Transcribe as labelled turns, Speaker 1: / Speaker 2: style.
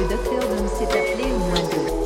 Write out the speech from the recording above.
Speaker 1: Le docteur Dom s'est appelé au moins deux.